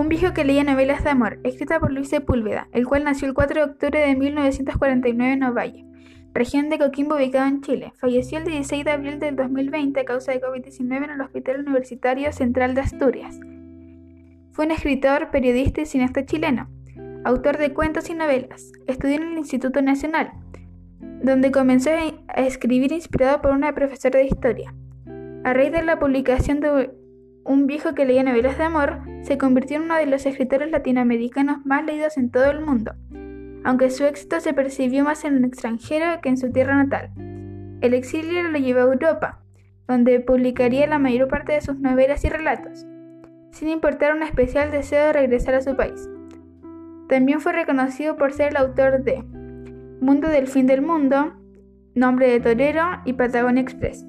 Un viejo que leía novelas de amor, escrita por Luis Sepúlveda, el cual nació el 4 de octubre de 1949 en Ovalle, región de Coquimbo ubicado en Chile. Falleció el 16 de abril del 2020 a causa de COVID-19 en el Hospital Universitario Central de Asturias. Fue un escritor, periodista y cineasta chileno, autor de cuentos y novelas. Estudió en el Instituto Nacional, donde comenzó a escribir inspirado por una profesora de historia. A raíz de la publicación de Un viejo que leía novelas de amor, se convirtió en uno de los escritores latinoamericanos más leídos en todo el mundo, aunque su éxito se percibió más en el extranjero que en su tierra natal. El exilio lo llevó a Europa, donde publicaría la mayor parte de sus novelas y relatos, sin importar un especial deseo de regresar a su país. También fue reconocido por ser el autor de Mundo del Fin del Mundo, Nombre de Torero y Patagonia Express.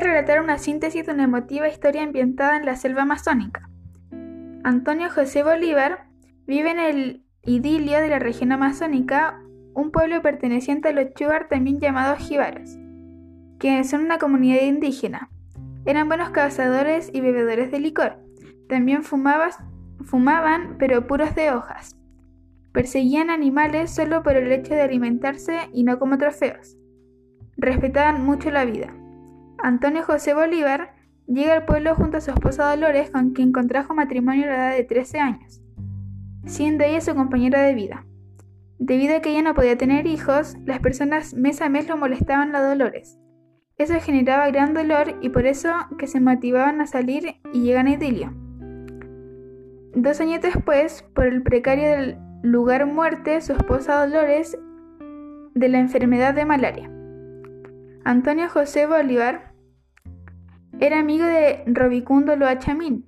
Relatar una síntesis de una emotiva historia ambientada en la selva amazónica. Antonio José Bolívar vive en el idilio de la región amazónica, un pueblo perteneciente a los Chuar también llamados Jibaras, que son una comunidad indígena. Eran buenos cazadores y bebedores de licor. También fumaban, pero puros de hojas. Perseguían animales solo por el hecho de alimentarse y no como trofeos. Respetaban mucho la vida. Antonio José Bolívar llega al pueblo junto a su esposa Dolores, con quien contrajo matrimonio a la edad de 13 años, siendo ella su compañera de vida. Debido a que ella no podía tener hijos, las personas mes a mes lo molestaban a Dolores. Eso generaba gran dolor y por eso que se motivaban a salir y llegan a Idilio. Dos años después, por el precario del lugar muerte, su esposa Dolores de la enfermedad de malaria. Antonio José Bolívar era amigo de Robicundo Loachamín,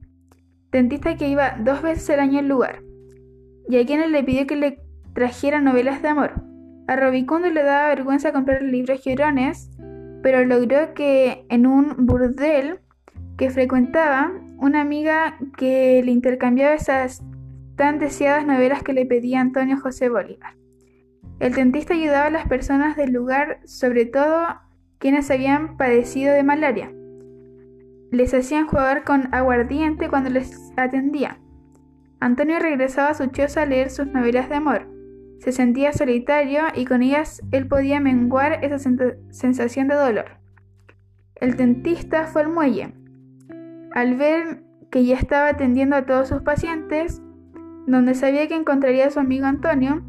dentista que iba dos veces al año al lugar, y a quien le pidió que le trajera novelas de amor. A Robicundo le daba vergüenza comprar libros llorones, pero logró que en un burdel que frecuentaba, una amiga que le intercambiaba esas tan deseadas novelas que le pedía Antonio José Bolívar. El dentista ayudaba a las personas del lugar, sobre todo quienes habían padecido de malaria les hacían jugar con aguardiente cuando les atendía. Antonio regresaba a su choza a leer sus novelas de amor. Se sentía solitario y con ellas él podía menguar esa sensación de dolor. El dentista fue al muelle. Al ver que ya estaba atendiendo a todos sus pacientes, donde sabía que encontraría a su amigo Antonio,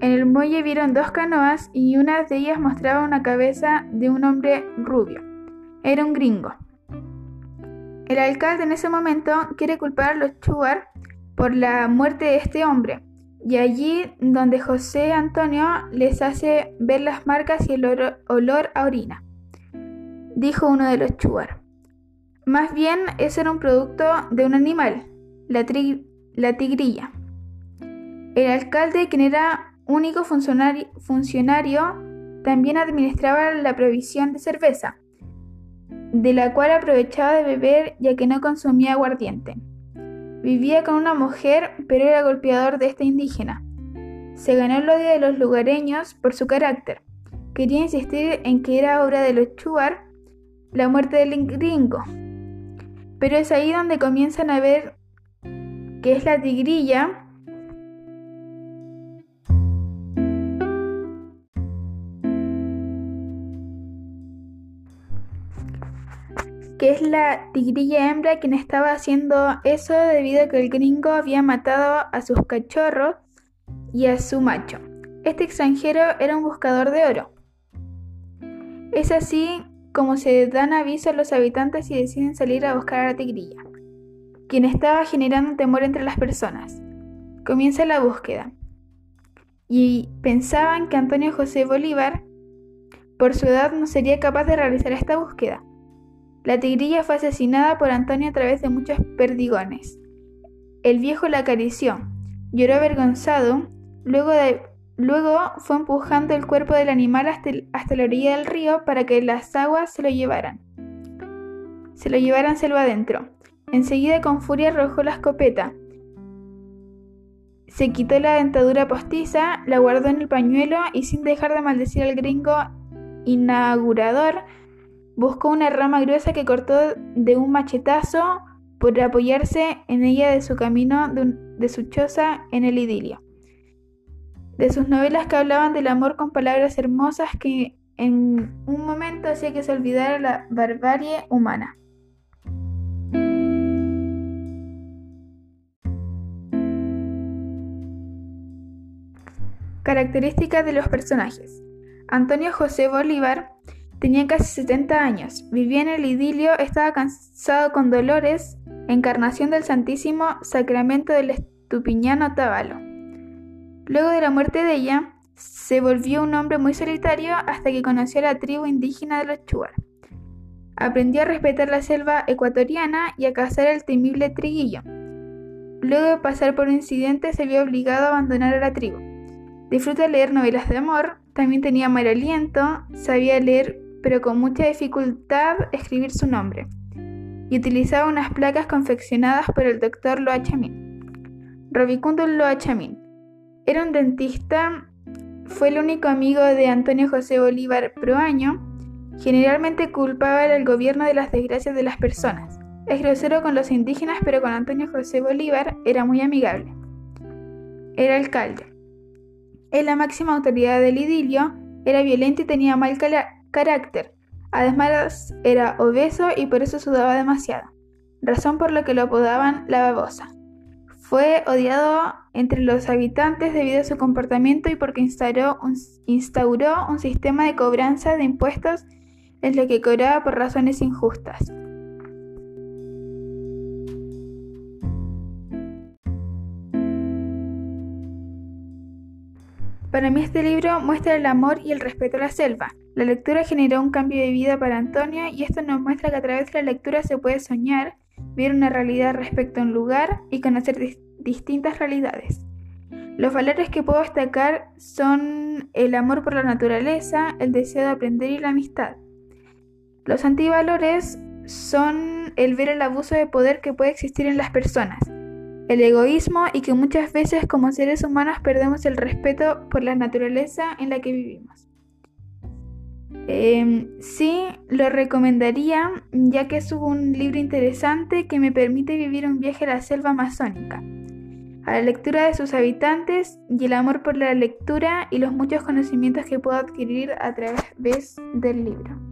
en el muelle vieron dos canoas y una de ellas mostraba una cabeza de un hombre rubio. Era un gringo. El alcalde en ese momento quiere culpar a los Chuar por la muerte de este hombre, y allí donde José Antonio les hace ver las marcas y el olor a orina. Dijo uno de los Chuar. Más bien, ese era un producto de un animal, la, la tigrilla. El alcalde, quien era único funcionario, también administraba la provisión de cerveza de la cual aprovechaba de beber ya que no consumía aguardiente. Vivía con una mujer, pero era golpeador de esta indígena. Se ganó el odio de los lugareños por su carácter. Quería insistir en que era obra de los Chuar la muerte del gringo. Pero es ahí donde comienzan a ver que es la tigrilla la tigrilla hembra quien estaba haciendo eso debido a que el gringo había matado a sus cachorros y a su macho. Este extranjero era un buscador de oro. Es así como se dan aviso a los habitantes y deciden salir a buscar a la tigrilla, quien estaba generando temor entre las personas. Comienza la búsqueda. Y pensaban que Antonio José Bolívar, por su edad, no sería capaz de realizar esta búsqueda la tigrilla fue asesinada por Antonio a través de muchos perdigones. El viejo la acarició, lloró avergonzado, luego, luego fue empujando el cuerpo del animal hasta, hasta la orilla del río para que las aguas se lo llevaran. Se lo llevaran selva adentro. Enseguida con furia arrojó la escopeta. Se quitó la dentadura postiza, la guardó en el pañuelo y sin dejar de maldecir al gringo inaugurador buscó una rama gruesa que cortó de un machetazo por apoyarse en ella de su camino de, su choza en el idilio. De sus novelas que hablaban del amor con palabras hermosas que en un momento hacía que se olvidara la barbarie humana. Características de los personajes. Antonio José Bolívar tenía casi 70 años, vivía en el idilio, estaba cansado con Dolores, encarnación del Santísimo Sacramento del Estupiñano Otavalo. Luego de la muerte de ella, se volvió un hombre muy solitario hasta que conoció a la tribu indígena de los Chuar. Aprendió a respetar la selva ecuatoriana y a cazar el temible triguillo. Luego de pasar por un incidente se vio obligado a abandonar a la tribu. Disfruta leer novelas de amor, también tenía mal aliento, sabía leer pero con mucha dificultad escribir su nombre, y utilizaba unas placas confeccionadas por el doctor Loa Chamín. Robicundo Loa Chamín era un dentista fue el único amigo de Antonio José Bolívar Proaño. Generalmente culpaba al gobierno de las desgracias de las personas. Es grosero con los indígenas, pero con Antonio José Bolívar era muy amigable. Era alcalde. Es la máxima autoridad del idilio, era violento y tenía mal carácter. Además era obeso y por eso sudaba demasiado, razón por la que lo apodaban la babosa. Fue odiado entre los habitantes debido a su comportamiento y porque instauró un sistema de cobranza de impuestos en lo que cobraba por razones injustas. Para mí este libro muestra el amor y el respeto a la selva. La lectura generó un cambio de vida para Antonio y esto nos muestra que a través de la lectura se puede soñar ver una realidad respecto a un lugar y conocer distintas realidades. Los valores que puedo destacar son el amor por la naturaleza, el deseo de aprender y la amistad. Los antivalores son el ver el abuso de poder que puede existir en las personas, el egoísmo y que muchas veces como seres humanos perdemos el respeto por la naturaleza en la que vivimos. Em, sí, lo recomendaría ya que es un libro interesante que me permite vivir un viaje a la selva amazónica, a la lectura de sus habitantes y el amor por la lectura y los muchos conocimientos que puedo adquirir a través del libro.